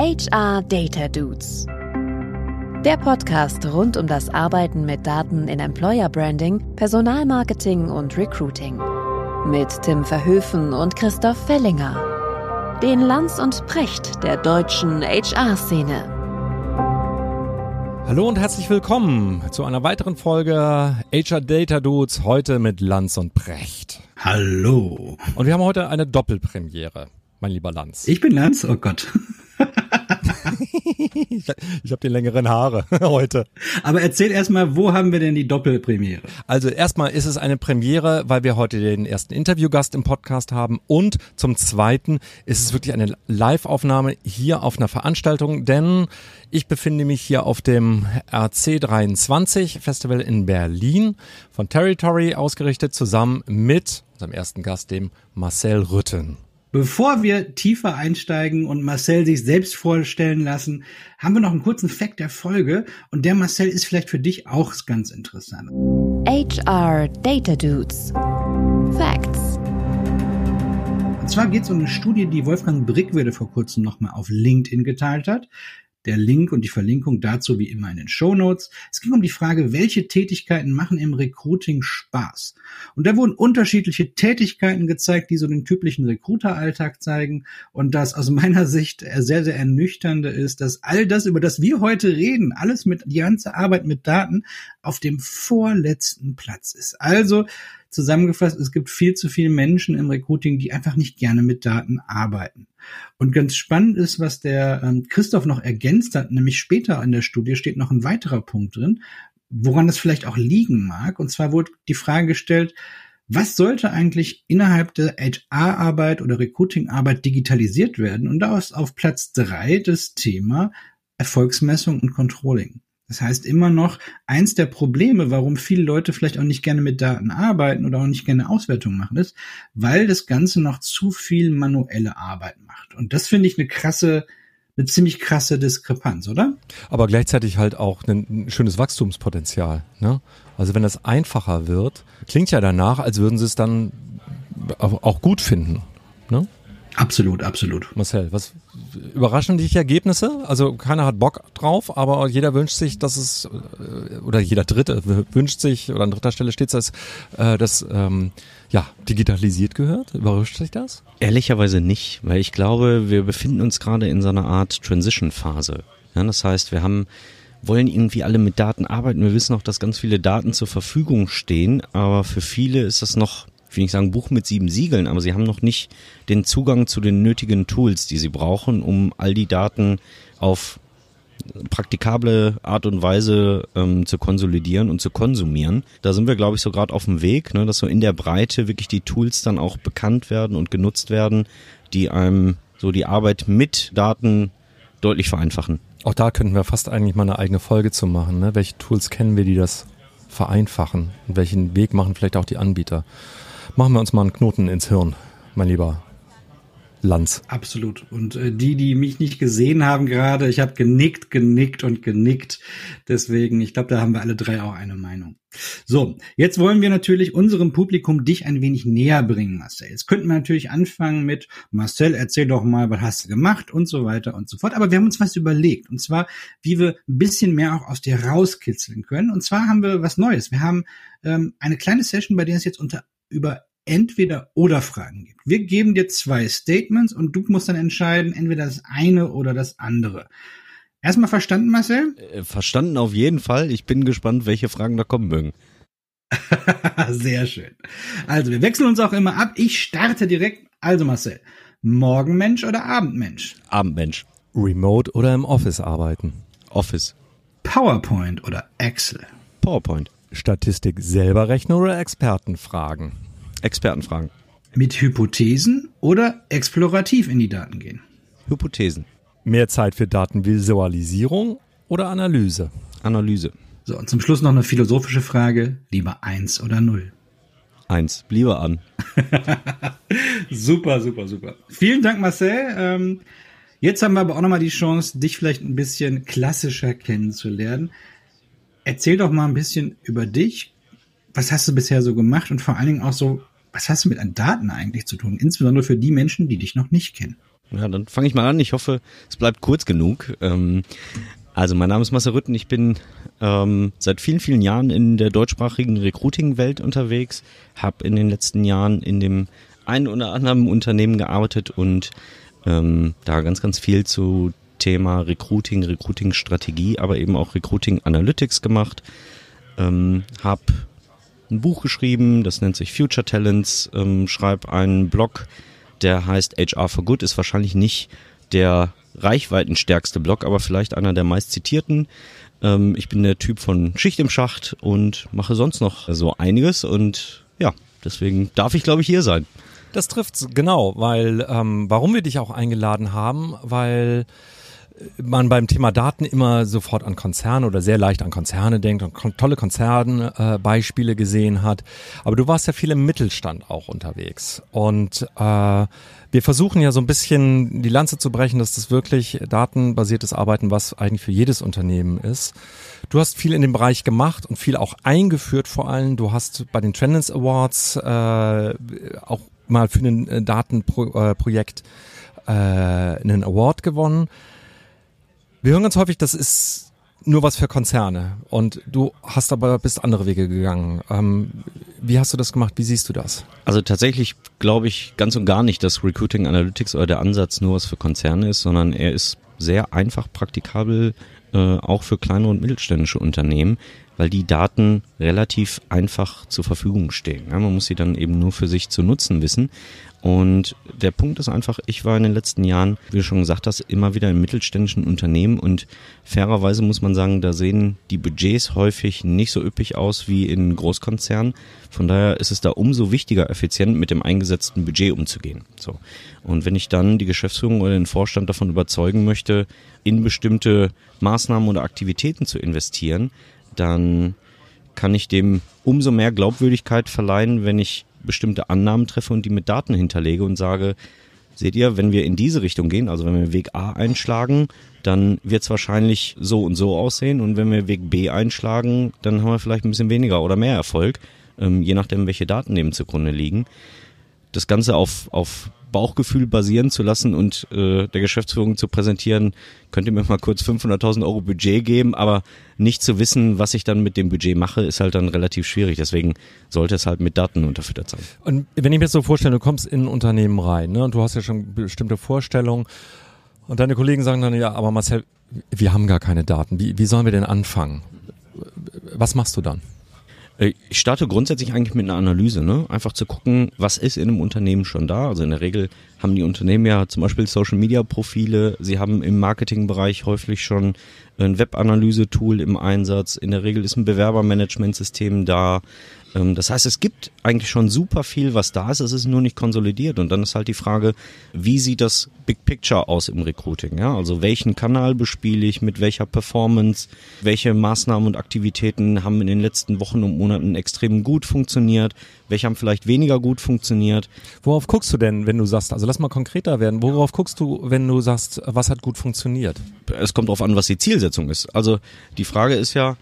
HR Data Dudes. Der Podcast rund um das Arbeiten mit Daten in Employer Branding, Personalmarketing und Recruiting. Mit Tim Verhöfen und Christoph Fellinger. Den Lanz und Precht der deutschen HR-Szene. Hallo und herzlich willkommen zu einer weiteren Folge HR Data Dudes, heute mit Lanz und Precht. Hallo. Und wir haben heute eine Doppelpremiere, mein lieber Lanz. Ich bin Lanz, oh Gott. ich ich habe die längeren Haare heute. Aber erzähl erstmal, wo haben wir denn die Doppelpremiere? Also erstmal ist es eine Premiere, weil wir heute den ersten Interviewgast im Podcast haben und zum zweiten ist es wirklich eine Live-Aufnahme hier auf einer Veranstaltung, denn ich befinde mich hier auf dem RC23 Festival in Berlin von Territory ausgerichtet zusammen mit unserem ersten Gast, dem Marcel Rütten. Bevor wir tiefer einsteigen und Marcel sich selbst vorstellen lassen, haben wir noch einen kurzen Fact der Folge und der Marcel ist vielleicht für dich auch ganz interessant. HR Data Dudes. Facts. Und zwar geht es um eine Studie, die Wolfgang Brickwede vor kurzem nochmal auf LinkedIn geteilt hat. Der Link und die Verlinkung dazu wie immer in den Show Notes. Es ging um die Frage, welche Tätigkeiten machen im Recruiting Spaß? Und da wurden unterschiedliche Tätigkeiten gezeigt, die so den typischen Recruiter-Alltag zeigen. Und das aus meiner Sicht sehr, sehr ernüchternde ist, dass all das, über das wir heute reden, alles mit, die ganze Arbeit mit Daten auf dem vorletzten Platz ist. Also, Zusammengefasst, es gibt viel zu viele Menschen im Recruiting, die einfach nicht gerne mit Daten arbeiten. Und ganz spannend ist, was der ähm, Christoph noch ergänzt hat, nämlich später in der Studie steht noch ein weiterer Punkt drin, woran das vielleicht auch liegen mag. Und zwar wurde die Frage gestellt, was sollte eigentlich innerhalb der HR-Arbeit oder Recruiting-Arbeit digitalisiert werden? Und da ist auf Platz drei das Thema Erfolgsmessung und Controlling. Das heißt immer noch, eins der Probleme, warum viele Leute vielleicht auch nicht gerne mit Daten arbeiten oder auch nicht gerne Auswertungen machen, ist, weil das Ganze noch zu viel manuelle Arbeit macht. Und das finde ich eine krasse, eine ziemlich krasse Diskrepanz, oder? Aber gleichzeitig halt auch ein, ein schönes Wachstumspotenzial. Ne? Also wenn das einfacher wird, klingt ja danach, als würden sie es dann auch gut finden. Ne? Absolut, absolut. Marcel, was überraschen dich Ergebnisse? Also keiner hat Bock drauf, aber jeder wünscht sich, dass es äh, oder jeder Dritte wünscht sich oder an dritter Stelle steht es, dass äh, das ähm, ja digitalisiert gehört. Überrascht sich das? Ehrlicherweise nicht, weil ich glaube, wir befinden uns gerade in so einer Art Transition-Phase. Ja, das heißt, wir haben wollen irgendwie alle mit Daten arbeiten. Wir wissen auch, dass ganz viele Daten zur Verfügung stehen, aber für viele ist das noch ich will nicht sagen Buch mit sieben Siegeln, aber sie haben noch nicht den Zugang zu den nötigen Tools, die sie brauchen, um all die Daten auf praktikable Art und Weise ähm, zu konsolidieren und zu konsumieren. Da sind wir, glaube ich, so gerade auf dem Weg, ne, dass so in der Breite wirklich die Tools dann auch bekannt werden und genutzt werden, die einem so die Arbeit mit Daten deutlich vereinfachen. Auch da könnten wir fast eigentlich mal eine eigene Folge zu machen. Ne? Welche Tools kennen wir, die das vereinfachen? Und welchen Weg machen vielleicht auch die Anbieter? Machen wir uns mal einen Knoten ins Hirn, mein lieber Lanz. Absolut. Und äh, die, die mich nicht gesehen haben gerade, ich habe genickt, genickt und genickt. Deswegen, ich glaube, da haben wir alle drei auch eine Meinung. So, jetzt wollen wir natürlich unserem Publikum dich ein wenig näher bringen, Marcel. Jetzt könnten wir natürlich anfangen mit Marcel, erzähl doch mal, was hast du gemacht und so weiter und so fort. Aber wir haben uns was überlegt. Und zwar, wie wir ein bisschen mehr auch aus dir rauskitzeln können. Und zwar haben wir was Neues. Wir haben ähm, eine kleine Session, bei der es jetzt unter über entweder oder Fragen gibt. Wir geben dir zwei Statements und du musst dann entscheiden, entweder das eine oder das andere. Erstmal verstanden, Marcel? Äh, verstanden auf jeden Fall. Ich bin gespannt, welche Fragen da kommen mögen. Sehr schön. Also, wir wechseln uns auch immer ab. Ich starte direkt. Also, Marcel, Morgenmensch oder Abendmensch? Abendmensch. Remote oder im Office arbeiten? Office. PowerPoint oder Excel? PowerPoint. Statistik selber rechnen oder Experten fragen? Expertenfragen. Mit Hypothesen oder explorativ in die Daten gehen? Hypothesen. Mehr Zeit für Datenvisualisierung oder Analyse? Analyse. So, und zum Schluss noch eine philosophische Frage. Lieber eins oder null? Eins. Lieber an. super, super, super. Vielen Dank, Marcel. Ähm, jetzt haben wir aber auch nochmal die Chance, dich vielleicht ein bisschen klassischer kennenzulernen. Erzähl doch mal ein bisschen über dich was hast du bisher so gemacht und vor allen Dingen auch so, was hast du mit Daten eigentlich zu tun? Insbesondere für die Menschen, die dich noch nicht kennen. Ja, dann fange ich mal an. Ich hoffe, es bleibt kurz genug. Ähm, also mein Name ist Marcel Rütten. Ich bin ähm, seit vielen, vielen Jahren in der deutschsprachigen Recruiting-Welt unterwegs, habe in den letzten Jahren in dem einen oder anderen Unternehmen gearbeitet und ähm, da ganz, ganz viel zu Thema Recruiting, Recruiting-Strategie, aber eben auch Recruiting Analytics gemacht. Ähm, habe ein Buch geschrieben, das nennt sich Future Talents, ähm, schreibe einen Blog, der heißt HR for Good, ist wahrscheinlich nicht der reichweitenstärkste Blog, aber vielleicht einer der meist. Ähm, ich bin der Typ von Schicht im Schacht und mache sonst noch so einiges und ja, deswegen darf ich glaube ich hier sein. Das trifft's genau, weil ähm, warum wir dich auch eingeladen haben, weil man beim Thema Daten immer sofort an Konzerne oder sehr leicht an Konzerne denkt und tolle Konzernbeispiele äh, gesehen hat. Aber du warst ja viel im Mittelstand auch unterwegs. Und äh, wir versuchen ja so ein bisschen die Lanze zu brechen, dass das wirklich datenbasiertes Arbeiten, was eigentlich für jedes Unternehmen ist. Du hast viel in dem Bereich gemacht und viel auch eingeführt vor allem. Du hast bei den Trendance Awards äh, auch mal für ein äh, Datenprojekt äh, einen Award gewonnen. Wir hören ganz häufig, das ist nur was für Konzerne. Und du hast aber bist andere Wege gegangen. Ähm, wie hast du das gemacht? Wie siehst du das? Also tatsächlich glaube ich ganz und gar nicht, dass Recruiting Analytics oder der Ansatz nur was für Konzerne ist, sondern er ist sehr einfach praktikabel äh, auch für kleine und mittelständische Unternehmen, weil die Daten relativ einfach zur Verfügung stehen. Ja, man muss sie dann eben nur für sich zu nutzen wissen. Und der Punkt ist einfach, ich war in den letzten Jahren, wie du schon gesagt hast, immer wieder in mittelständischen Unternehmen und fairerweise muss man sagen, da sehen die Budgets häufig nicht so üppig aus wie in Großkonzernen. Von daher ist es da umso wichtiger, effizient mit dem eingesetzten Budget umzugehen. So. Und wenn ich dann die Geschäftsführung oder den Vorstand davon überzeugen möchte, in bestimmte Maßnahmen oder Aktivitäten zu investieren, dann kann ich dem umso mehr Glaubwürdigkeit verleihen, wenn ich bestimmte Annahmen treffe und die mit Daten hinterlege und sage, seht ihr, wenn wir in diese Richtung gehen, also wenn wir Weg A einschlagen, dann wird es wahrscheinlich so und so aussehen und wenn wir Weg B einschlagen, dann haben wir vielleicht ein bisschen weniger oder mehr Erfolg, ähm, je nachdem, welche Daten dem zugrunde liegen. Das Ganze auf, auf Bauchgefühl basieren zu lassen und äh, der Geschäftsführung zu präsentieren, könnt ihr mir mal kurz 500.000 Euro Budget geben, aber nicht zu wissen, was ich dann mit dem Budget mache, ist halt dann relativ schwierig. Deswegen sollte es halt mit Daten unterfüttert sein. Und wenn ich mir jetzt so vorstelle, du kommst in ein Unternehmen rein ne, und du hast ja schon bestimmte Vorstellungen und deine Kollegen sagen dann, ja, aber Marcel, wir haben gar keine Daten. Wie, wie sollen wir denn anfangen? Was machst du dann? Äh, ich starte grundsätzlich eigentlich mit einer Analyse, ne? Einfach zu gucken, was ist in einem Unternehmen schon da. Also in der Regel haben die Unternehmen ja zum Beispiel Social Media Profile. Sie haben im Marketingbereich häufig schon ein Webanalyse-Tool im Einsatz. In der Regel ist ein Bewerbermanagementsystem da. Ähm, das heißt, es gibt eigentlich schon super viel, was da ist. Es ist nur nicht konsolidiert. Und dann ist halt die Frage, wie sieht das Big Picture aus im Recruiting? Ja, also welchen Kanal bespiele ich, mit welcher Performance, welche Maßnahmen und Aktivitäten haben in den letzten Wochen und Monaten extrem gut funktioniert, welche haben vielleicht weniger gut funktioniert. Worauf guckst du denn, wenn du sagst, also lass mal konkreter werden, worauf guckst du, wenn du sagst, was hat gut funktioniert? Es kommt darauf an, was die Zielsetzung ist. Also die Frage ist ja,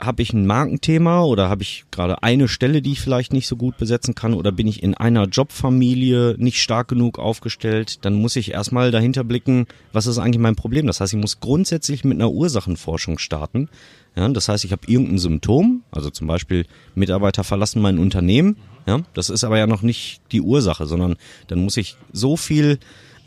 habe ich ein Markenthema oder habe ich gerade eine Stelle, die ich vielleicht nicht so gut besetzen kann oder bin ich in einer Jobfamilie nicht stark genug aufgestellt, dann muss ich erstmal dahinter blicken, was ist eigentlich mein Problem. Das heißt, ich muss grundsätzlich mit einer Ursachenforschung starten. Ja, das heißt, ich habe irgendein Symptom, also zum Beispiel Mitarbeiter verlassen mein Unternehmen. Ja, das ist aber ja noch nicht die Ursache, sondern dann muss ich so viel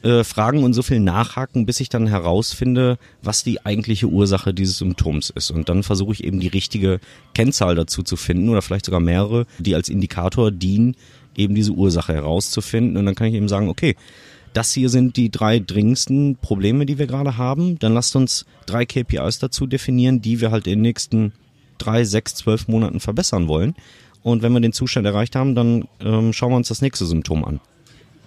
äh, fragen und so viel nachhaken, bis ich dann herausfinde, was die eigentliche Ursache dieses Symptoms ist. Und dann versuche ich eben die richtige Kennzahl dazu zu finden oder vielleicht sogar mehrere, die als Indikator dienen, eben diese Ursache herauszufinden. Und dann kann ich eben sagen, okay, das hier sind die drei dringendsten Probleme, die wir gerade haben. Dann lasst uns drei KPIs dazu definieren, die wir halt in den nächsten drei, sechs, zwölf Monaten verbessern wollen. Und wenn wir den Zustand erreicht haben, dann ähm, schauen wir uns das nächste Symptom an.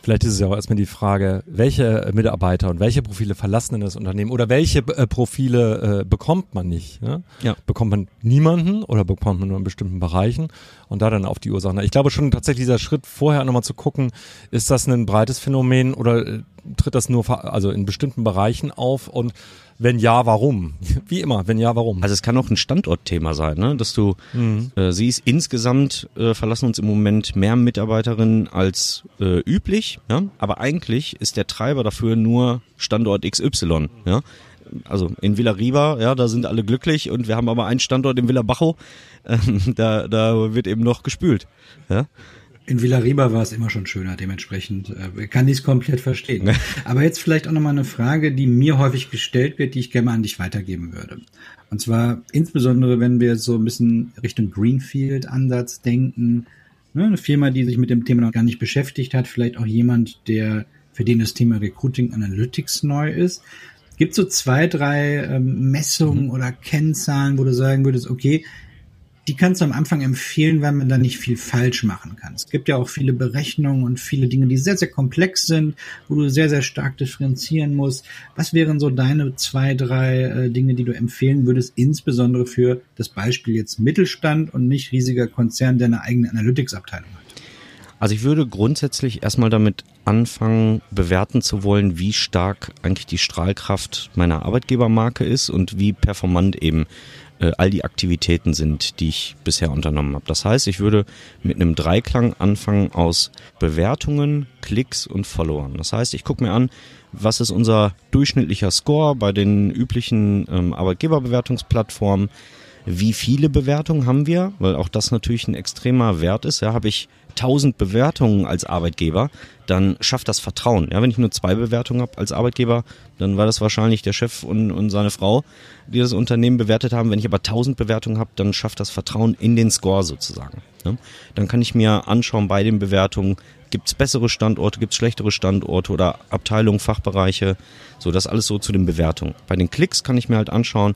Vielleicht ist es ja auch erstmal die Frage, welche Mitarbeiter und welche Profile verlassen denn das Unternehmen oder welche äh, Profile äh, bekommt man nicht? Ne? Ja. Bekommt man niemanden oder bekommt man nur in bestimmten Bereichen und da dann auf die Ursachen. Ich glaube schon tatsächlich dieser Schritt vorher nochmal zu gucken, ist das ein breites Phänomen oder äh, tritt das nur also in bestimmten Bereichen auf und wenn ja, warum? Wie immer, wenn ja, warum? Also es kann auch ein Standortthema sein, ne? dass du mhm. äh, siehst, insgesamt äh, verlassen uns im Moment mehr Mitarbeiterinnen als äh, üblich, ja? aber eigentlich ist der Treiber dafür nur Standort XY. Ja? Also in Villa Riva, ja, da sind alle glücklich und wir haben aber einen Standort in Villa Bajo, äh, da, da wird eben noch gespült. Ja? In Villarriba war es immer schon schöner, dementsprechend äh, kann ich es komplett verstehen. Aber jetzt vielleicht auch nochmal eine Frage, die mir häufig gestellt wird, die ich gerne mal an dich weitergeben würde. Und zwar insbesondere, wenn wir so ein bisschen Richtung Greenfield-Ansatz denken, ne, eine Firma, die sich mit dem Thema noch gar nicht beschäftigt hat, vielleicht auch jemand, der für den das Thema Recruiting Analytics neu ist. Gibt so zwei, drei ähm, Messungen mhm. oder Kennzahlen, wo du sagen würdest, okay, die kannst du am Anfang empfehlen, weil man da nicht viel falsch machen kann. Es gibt ja auch viele Berechnungen und viele Dinge, die sehr, sehr komplex sind, wo du sehr, sehr stark differenzieren musst. Was wären so deine zwei, drei äh, Dinge, die du empfehlen würdest, insbesondere für das Beispiel jetzt Mittelstand und nicht riesiger Konzern, der eine eigene Analytics-Abteilung hat? Also ich würde grundsätzlich erstmal damit anfangen, bewerten zu wollen, wie stark eigentlich die Strahlkraft meiner Arbeitgebermarke ist und wie performant eben äh, all die Aktivitäten sind, die ich bisher unternommen habe. Das heißt, ich würde mit einem Dreiklang anfangen aus Bewertungen, Klicks und Followern. Das heißt, ich gucke mir an, was ist unser durchschnittlicher Score bei den üblichen ähm, Arbeitgeberbewertungsplattformen, wie viele Bewertungen haben wir, weil auch das natürlich ein extremer Wert ist. Ja, habe ich 1000 Bewertungen als Arbeitgeber, dann schafft das Vertrauen. Ja, wenn ich nur zwei Bewertungen habe als Arbeitgeber, dann war das wahrscheinlich der Chef und, und seine Frau, die das Unternehmen bewertet haben. Wenn ich aber 1000 Bewertungen habe, dann schafft das Vertrauen in den Score sozusagen. Ja, dann kann ich mir anschauen bei den Bewertungen, gibt es bessere Standorte, gibt es schlechtere Standorte oder Abteilungen, Fachbereiche, so das alles so zu den Bewertungen. Bei den Klicks kann ich mir halt anschauen,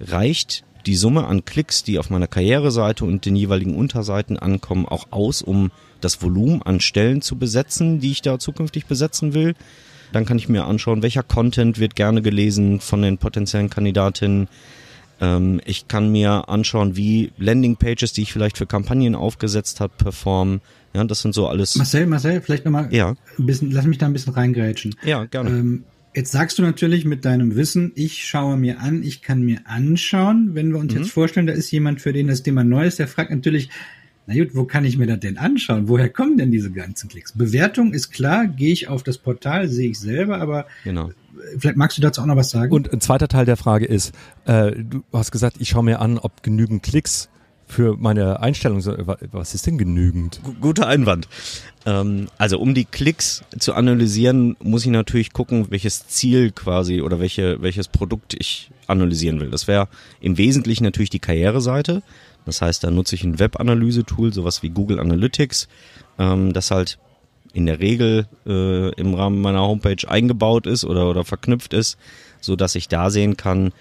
reicht die Summe an Klicks, die auf meiner Karriereseite und den jeweiligen Unterseiten ankommen, auch aus, um das Volumen an Stellen zu besetzen, die ich da zukünftig besetzen will. Dann kann ich mir anschauen, welcher Content wird gerne gelesen von den potenziellen Kandidatinnen. Ähm, ich kann mir anschauen, wie Landingpages, die ich vielleicht für Kampagnen aufgesetzt habe, performen. Ja, das sind so alles. Marcel, Marcel, vielleicht nochmal ja. ein bisschen, lass mich da ein bisschen reingrätschen. Ja, gerne. Ähm, Jetzt sagst du natürlich mit deinem Wissen, ich schaue mir an, ich kann mir anschauen. Wenn wir uns mhm. jetzt vorstellen, da ist jemand, für den das Thema neu ist, der fragt natürlich, na gut, wo kann ich mir das denn anschauen? Woher kommen denn diese ganzen Klicks? Bewertung ist klar, gehe ich auf das Portal, sehe ich selber, aber genau. vielleicht magst du dazu auch noch was sagen. Und ein zweiter Teil der Frage ist, äh, du hast gesagt, ich schaue mir an, ob genügend Klicks für meine Einstellung, was ist denn genügend? Guter Einwand. Ähm, also um die Klicks zu analysieren, muss ich natürlich gucken, welches Ziel quasi oder welche, welches Produkt ich analysieren will. Das wäre im Wesentlichen natürlich die Karriereseite. Das heißt, da nutze ich ein Web-Analyse-Tool, sowas wie Google Analytics, ähm, das halt in der Regel äh, im Rahmen meiner Homepage eingebaut ist oder, oder verknüpft ist, so dass ich da sehen kann,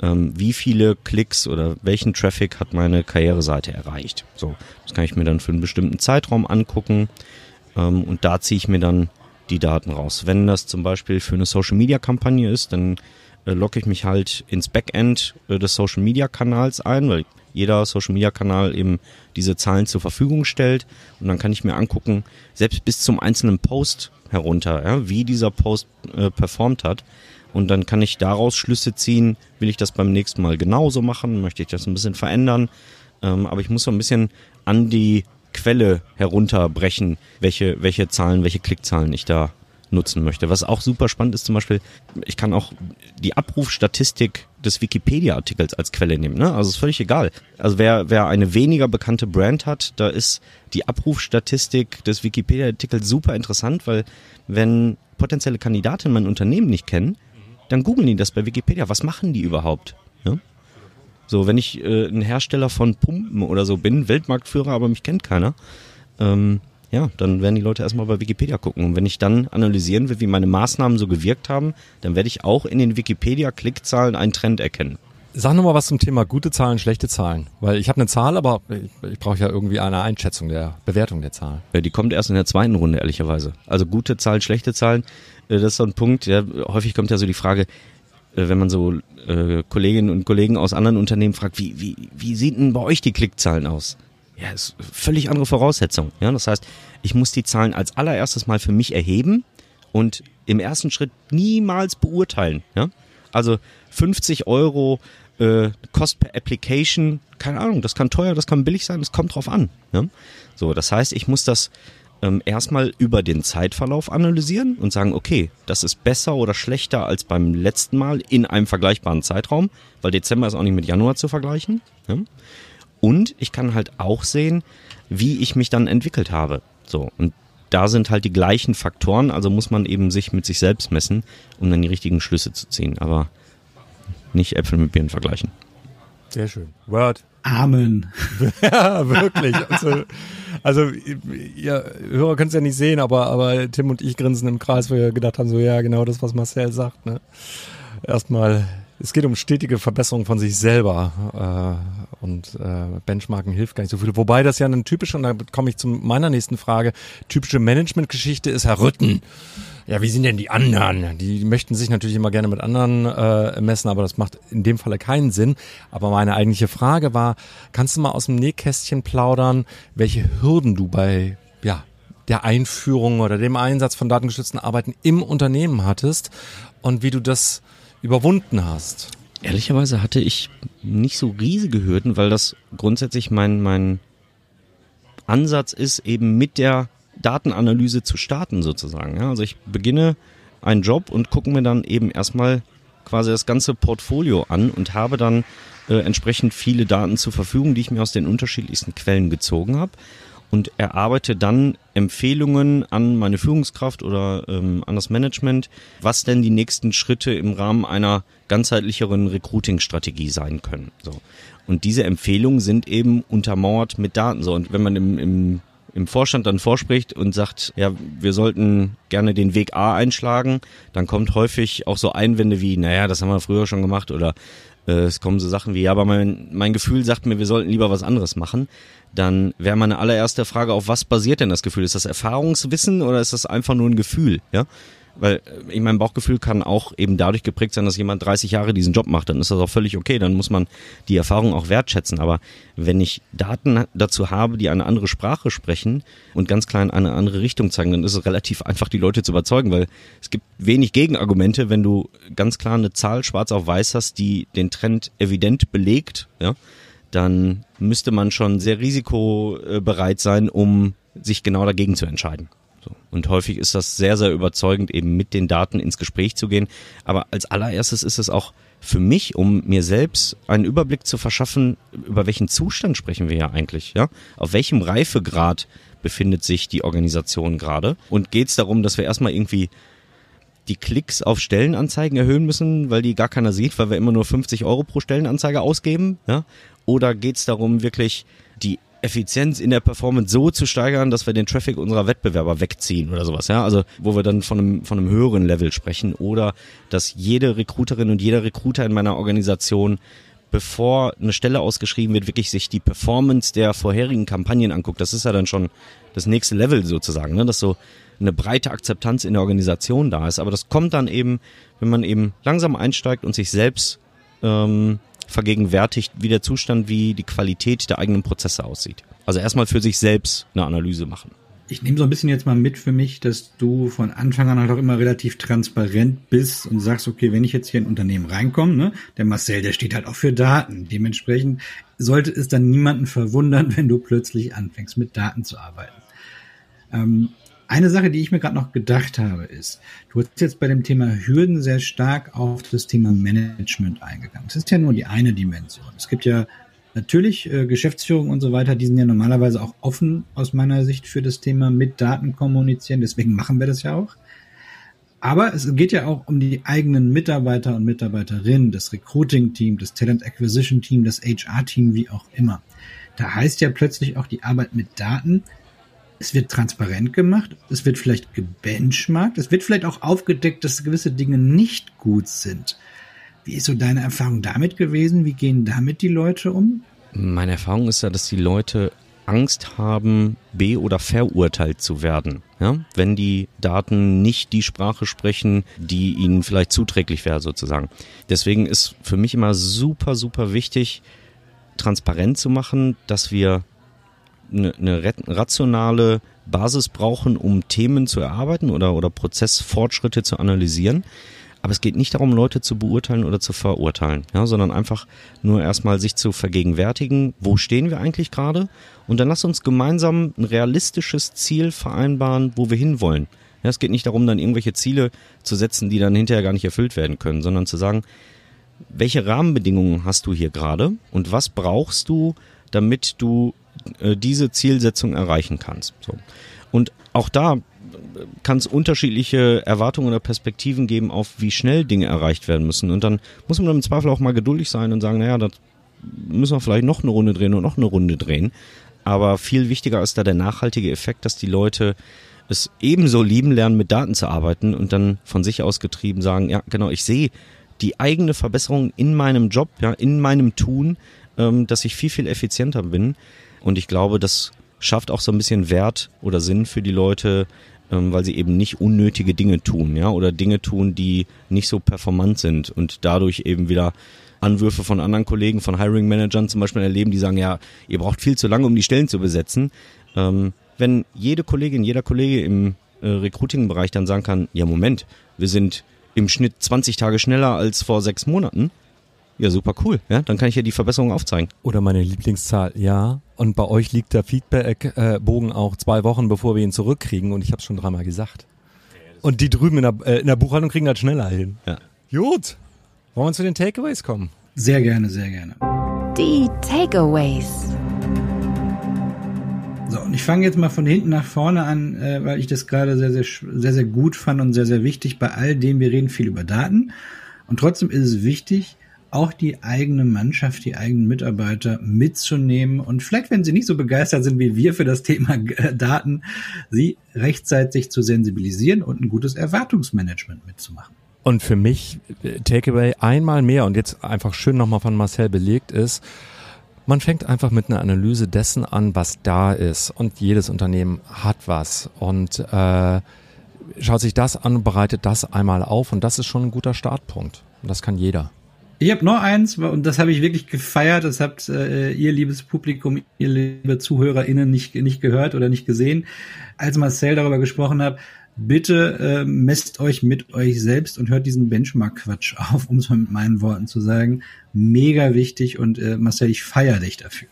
wie viele Klicks oder welchen Traffic hat meine Karriereseite erreicht. So, das kann ich mir dann für einen bestimmten Zeitraum angucken ähm, und da ziehe ich mir dann die Daten raus. Wenn das zum Beispiel für eine Social Media Kampagne ist, dann äh, logge ich mich halt ins Backend äh, des Social Media Kanals ein, weil jeder Social Media Kanal eben diese Zahlen zur Verfügung stellt und dann kann ich mir angucken, selbst bis zum einzelnen Post herunter, ja, wie dieser Post äh, performt hat. Und dann kann ich daraus Schlüsse ziehen, will ich das beim nächsten Mal genauso machen, möchte ich das ein bisschen verändern. Ähm, aber ich muss so ein bisschen an die Quelle herunterbrechen, welche, welche Zahlen, welche Klickzahlen ich da nutzen möchte. Was auch super spannend ist zum Beispiel, ich kann auch die Abrufstatistik des Wikipedia-Artikels als Quelle nehmen. Ne? Also ist völlig egal. Also wer, wer eine weniger bekannte Brand hat, da ist die Abrufstatistik des Wikipedia-Artikels super interessant, weil wenn potenzielle Kandidatinnen mein Unternehmen nicht kennen, dann googeln die das bei Wikipedia. Was machen die überhaupt? Ja? So, wenn ich äh, ein Hersteller von Pumpen oder so bin, Weltmarktführer, aber mich kennt keiner, ähm, ja, dann werden die Leute erstmal bei Wikipedia gucken. Und wenn ich dann analysieren will, wie meine Maßnahmen so gewirkt haben, dann werde ich auch in den Wikipedia-Klickzahlen einen Trend erkennen. Sag nochmal was zum Thema gute Zahlen, schlechte Zahlen. Weil ich habe eine Zahl, aber ich, ich brauche ja irgendwie eine Einschätzung der Bewertung der Zahl. Ja, die kommt erst in der zweiten Runde, ehrlicherweise. Also gute Zahlen, schlechte Zahlen, äh, das ist so ein Punkt, ja, häufig kommt ja so die Frage, äh, wenn man so äh, Kolleginnen und Kollegen aus anderen Unternehmen fragt, wie, wie, wie sieht denn bei euch die Klickzahlen aus? Ja, ist völlig andere Voraussetzung. Ja, das heißt, ich muss die Zahlen als allererstes mal für mich erheben und im ersten Schritt niemals beurteilen. Ja? Also 50 Euro äh, Cost per Application, keine Ahnung, das kann teuer, das kann billig sein, das kommt drauf an. Ja? So, das heißt, ich muss das ähm, erstmal über den Zeitverlauf analysieren und sagen, okay, das ist besser oder schlechter als beim letzten Mal in einem vergleichbaren Zeitraum, weil Dezember ist auch nicht mit Januar zu vergleichen. Ja? Und ich kann halt auch sehen, wie ich mich dann entwickelt habe. So, und da sind halt die gleichen Faktoren, also muss man eben sich mit sich selbst messen, um dann die richtigen Schlüsse zu ziehen. Aber nicht Äpfel mit Birnen vergleichen. Sehr schön. Word. Amen. ja, wirklich. Also, also ihr Hörer können es ja nicht sehen, aber, aber Tim und ich grinsen im Kreis, weil wir gedacht haben, so ja, genau das, was Marcel sagt. Ne? Erstmal, es geht um stetige Verbesserung von sich selber äh, und äh, Benchmarken hilft gar nicht so viel. Wobei das ja eine typische, und da komme ich zu meiner nächsten Frage, typische Managementgeschichte ist Herr Rütten ja, wie sind denn die anderen? Die möchten sich natürlich immer gerne mit anderen äh, messen, aber das macht in dem Falle keinen Sinn. Aber meine eigentliche Frage war, kannst du mal aus dem Nähkästchen plaudern, welche Hürden du bei ja, der Einführung oder dem Einsatz von datengeschützten Arbeiten im Unternehmen hattest und wie du das überwunden hast? Ehrlicherweise hatte ich nicht so riesige Hürden, weil das grundsätzlich mein, mein Ansatz ist, eben mit der Datenanalyse zu starten sozusagen. Also ich beginne einen Job und gucke mir dann eben erstmal quasi das ganze Portfolio an und habe dann äh, entsprechend viele Daten zur Verfügung, die ich mir aus den unterschiedlichsten Quellen gezogen habe und erarbeite dann Empfehlungen an meine Führungskraft oder ähm, an das Management, was denn die nächsten Schritte im Rahmen einer ganzheitlicheren Recruiting-Strategie sein können. So. Und diese Empfehlungen sind eben untermauert mit Daten. So. Und wenn man im, im im Vorstand dann vorspricht und sagt, ja, wir sollten gerne den Weg A einschlagen, dann kommt häufig auch so Einwände wie, naja, das haben wir früher schon gemacht oder es kommen so Sachen wie, ja, aber mein, mein Gefühl sagt mir, wir sollten lieber was anderes machen. Dann wäre meine allererste Frage, auf was basiert denn das Gefühl? Ist das Erfahrungswissen oder ist das einfach nur ein Gefühl? Ja, weil äh, ich mein Bauchgefühl kann auch eben dadurch geprägt sein, dass jemand 30 Jahre diesen Job macht, dann ist das auch völlig okay, dann muss man die Erfahrung auch wertschätzen. Aber wenn ich Daten dazu habe, die eine andere Sprache sprechen und ganz klar in eine andere Richtung zeigen, dann ist es relativ einfach, die Leute zu überzeugen, weil es gibt wenig Gegenargumente, wenn du ganz klar eine Zahl schwarz auf weiß hast, die den Trend evident belegt, ja, dann müsste man schon sehr risikobereit sein, um sich genau dagegen zu entscheiden. Und häufig ist das sehr, sehr überzeugend, eben mit den Daten ins Gespräch zu gehen. Aber als allererstes ist es auch für mich, um mir selbst einen Überblick zu verschaffen, über welchen Zustand sprechen wir ja eigentlich, ja? Auf welchem Reifegrad befindet sich die Organisation gerade? Und geht es darum, dass wir erstmal irgendwie die Klicks auf Stellenanzeigen erhöhen müssen, weil die gar keiner sieht, weil wir immer nur 50 Euro pro Stellenanzeige ausgeben, ja? Oder geht es darum, wirklich die Effizienz in der Performance so zu steigern, dass wir den Traffic unserer Wettbewerber wegziehen oder sowas, ja. Also, wo wir dann von einem, von einem höheren Level sprechen oder dass jede Recruiterin und jeder Recruiter in meiner Organisation bevor eine Stelle ausgeschrieben wird, wirklich sich die Performance der vorherigen Kampagnen anguckt. Das ist ja dann schon das nächste Level sozusagen, ne? dass so eine breite Akzeptanz in der Organisation da ist. Aber das kommt dann eben, wenn man eben langsam einsteigt und sich selbst ähm, vergegenwärtigt, wie der Zustand, wie die Qualität der eigenen Prozesse aussieht. Also erstmal für sich selbst eine Analyse machen. Ich nehme so ein bisschen jetzt mal mit für mich, dass du von Anfang an halt auch immer relativ transparent bist und sagst, okay, wenn ich jetzt hier in ein Unternehmen reinkomme, ne, der Marcel, der steht halt auch für Daten. Dementsprechend sollte es dann niemanden verwundern, wenn du plötzlich anfängst mit Daten zu arbeiten. Ähm, eine Sache, die ich mir gerade noch gedacht habe, ist, du hast jetzt bei dem Thema Hürden sehr stark auf das Thema Management eingegangen. Das ist ja nur die eine Dimension. Es gibt ja natürlich äh, Geschäftsführung und so weiter, die sind ja normalerweise auch offen aus meiner Sicht für das Thema mit Daten kommunizieren. Deswegen machen wir das ja auch. Aber es geht ja auch um die eigenen Mitarbeiter und Mitarbeiterinnen, das Recruiting-Team, das Talent Acquisition-Team, das HR-Team, wie auch immer. Da heißt ja plötzlich auch die Arbeit mit Daten, es wird transparent gemacht, es wird vielleicht gebenchmarkt, es wird vielleicht auch aufgedeckt, dass gewisse Dinge nicht gut sind. Wie ist so deine Erfahrung damit gewesen? Wie gehen damit die Leute um? Meine Erfahrung ist ja, dass die Leute Angst haben, be- oder verurteilt zu werden. Ja? Wenn die Daten nicht die Sprache sprechen, die ihnen vielleicht zuträglich wäre, sozusagen. Deswegen ist für mich immer super, super wichtig, transparent zu machen, dass wir eine, eine rationale Basis brauchen, um Themen zu erarbeiten oder, oder Prozessfortschritte zu analysieren. Aber es geht nicht darum, Leute zu beurteilen oder zu verurteilen, ja, sondern einfach nur erstmal sich zu vergegenwärtigen, wo stehen wir eigentlich gerade? Und dann lass uns gemeinsam ein realistisches Ziel vereinbaren, wo wir hinwollen. Ja, es geht nicht darum, dann irgendwelche Ziele zu setzen, die dann hinterher gar nicht erfüllt werden können, sondern zu sagen, welche Rahmenbedingungen hast du hier gerade und was brauchst du, damit du äh, diese Zielsetzung erreichen kannst. So. Und auch da kann es unterschiedliche Erwartungen oder Perspektiven geben, auf wie schnell Dinge erreicht werden müssen. Und dann muss man im Zweifel auch mal geduldig sein und sagen, naja, das müssen wir vielleicht noch eine Runde drehen und noch eine Runde drehen. Aber viel wichtiger ist da der nachhaltige Effekt, dass die Leute es ebenso lieben lernen, mit Daten zu arbeiten und dann von sich aus getrieben sagen, ja, genau, ich sehe die eigene Verbesserung in meinem Job, ja, in meinem Tun, ähm, dass ich viel, viel effizienter bin. Und ich glaube, das schafft auch so ein bisschen Wert oder Sinn für die Leute, ähm, weil sie eben nicht unnötige Dinge tun, ja, oder Dinge tun, die nicht so performant sind und dadurch eben wieder Anwürfe von anderen Kollegen, von Hiring Managern zum Beispiel erleben, die sagen, ja, ihr braucht viel zu lange, um die Stellen zu besetzen. Ähm, wenn jede Kollegin, jeder Kollege im äh, Recruiting-Bereich dann sagen kann, ja, Moment, wir sind im Schnitt 20 Tage schneller als vor sechs Monaten, ja, super cool. Ja, dann kann ich ja die Verbesserung aufzeigen. Oder meine Lieblingszahl, ja. Und bei euch liegt der Feedback-Bogen auch zwei Wochen, bevor wir ihn zurückkriegen. Und ich habe es schon dreimal gesagt. Und die drüben in der, äh, in der Buchhaltung kriegen das schneller hin. Ja. Gut. Wollen wir zu den Takeaways kommen? Sehr gerne, sehr gerne. Die Takeaways. So, und ich fange jetzt mal von hinten nach vorne an, äh, weil ich das gerade sehr, sehr, sehr, sehr gut fand und sehr, sehr wichtig. Bei all dem, wir reden viel über Daten. Und trotzdem ist es wichtig, auch die eigene Mannschaft, die eigenen Mitarbeiter mitzunehmen und vielleicht, wenn sie nicht so begeistert sind wie wir für das Thema äh, Daten, sie rechtzeitig zu sensibilisieren und ein gutes Erwartungsmanagement mitzumachen. Und für mich, äh, Takeaway einmal mehr und jetzt einfach schön nochmal von Marcel belegt ist, man fängt einfach mit einer Analyse dessen an, was da ist. Und jedes Unternehmen hat was. Und äh, schaut sich das an und bereitet das einmal auf. Und das ist schon ein guter Startpunkt. Und das kann jeder. Ich habe noch eins und das habe ich wirklich gefeiert. Das habt äh, ihr liebes Publikum, ihr liebe ZuhörerInnen nicht nicht gehört oder nicht gesehen, als Marcel darüber gesprochen hat. Bitte äh, messt euch mit euch selbst und hört diesen Benchmark-Quatsch auf, um es mal mit meinen Worten zu sagen. Mega wichtig und äh, Marcel, ich feiere dich dafür.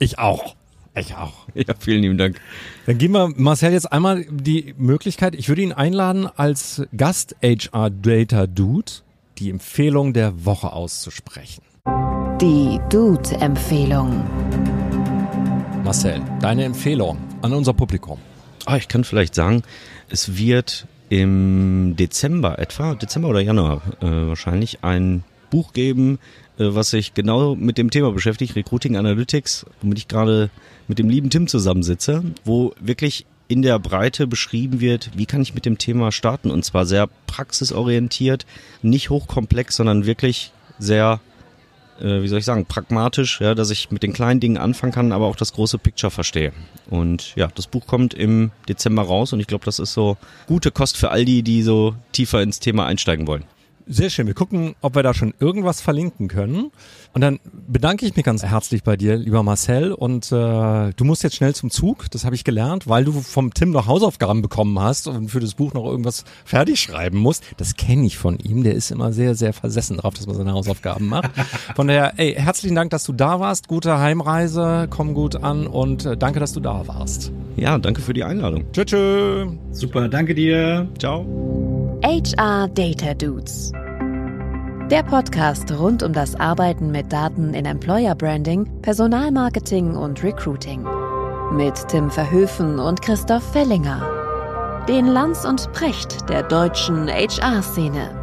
Ich auch. Ich auch. Ja, vielen lieben Dank. Dann geben wir Marcel jetzt einmal die Möglichkeit, ich würde ihn einladen, als Gast HR Data Dude die Empfehlung der Woche auszusprechen. Die Dude-Empfehlung. Marcel, deine Empfehlung an unser Publikum. Ah, ich kann vielleicht sagen, es wird im Dezember etwa, Dezember oder Januar äh, wahrscheinlich, ein Buch geben, äh, was sich genau mit dem Thema beschäftigt, Recruiting Analytics, womit ich gerade mit dem lieben Tim zusammensitze, wo wirklich in der Breite beschrieben wird, wie kann ich mit dem Thema starten und zwar sehr praxisorientiert, nicht hochkomplex, sondern wirklich sehr, äh, wie soll ich sagen, pragmatisch, ja, dass ich mit den kleinen Dingen anfangen kann, aber auch das große Picture verstehe. Und ja, das Buch kommt im Dezember raus und ich glaube, das ist so gute Kost für all die, die so tiefer ins Thema einsteigen wollen. Sehr schön. Wir gucken, ob wir da schon irgendwas verlinken können. Und dann bedanke ich mich ganz herzlich bei dir, lieber Marcel. Und äh, du musst jetzt schnell zum Zug, das habe ich gelernt, weil du vom Tim noch Hausaufgaben bekommen hast und für das Buch noch irgendwas fertig schreiben musst. Das kenne ich von ihm. Der ist immer sehr, sehr versessen darauf, dass man seine Hausaufgaben macht. Von daher, ey, herzlichen Dank, dass du da warst. Gute Heimreise, komm gut an und äh, danke, dass du da warst. Ja, danke für die Einladung. Tschö, tschö. Super, danke dir. Ciao. HR Data Dudes. Der Podcast rund um das Arbeiten mit Daten in Employer Branding, Personalmarketing und Recruiting. Mit Tim Verhöfen und Christoph Fellinger. Den Lanz und Precht der deutschen HR-Szene.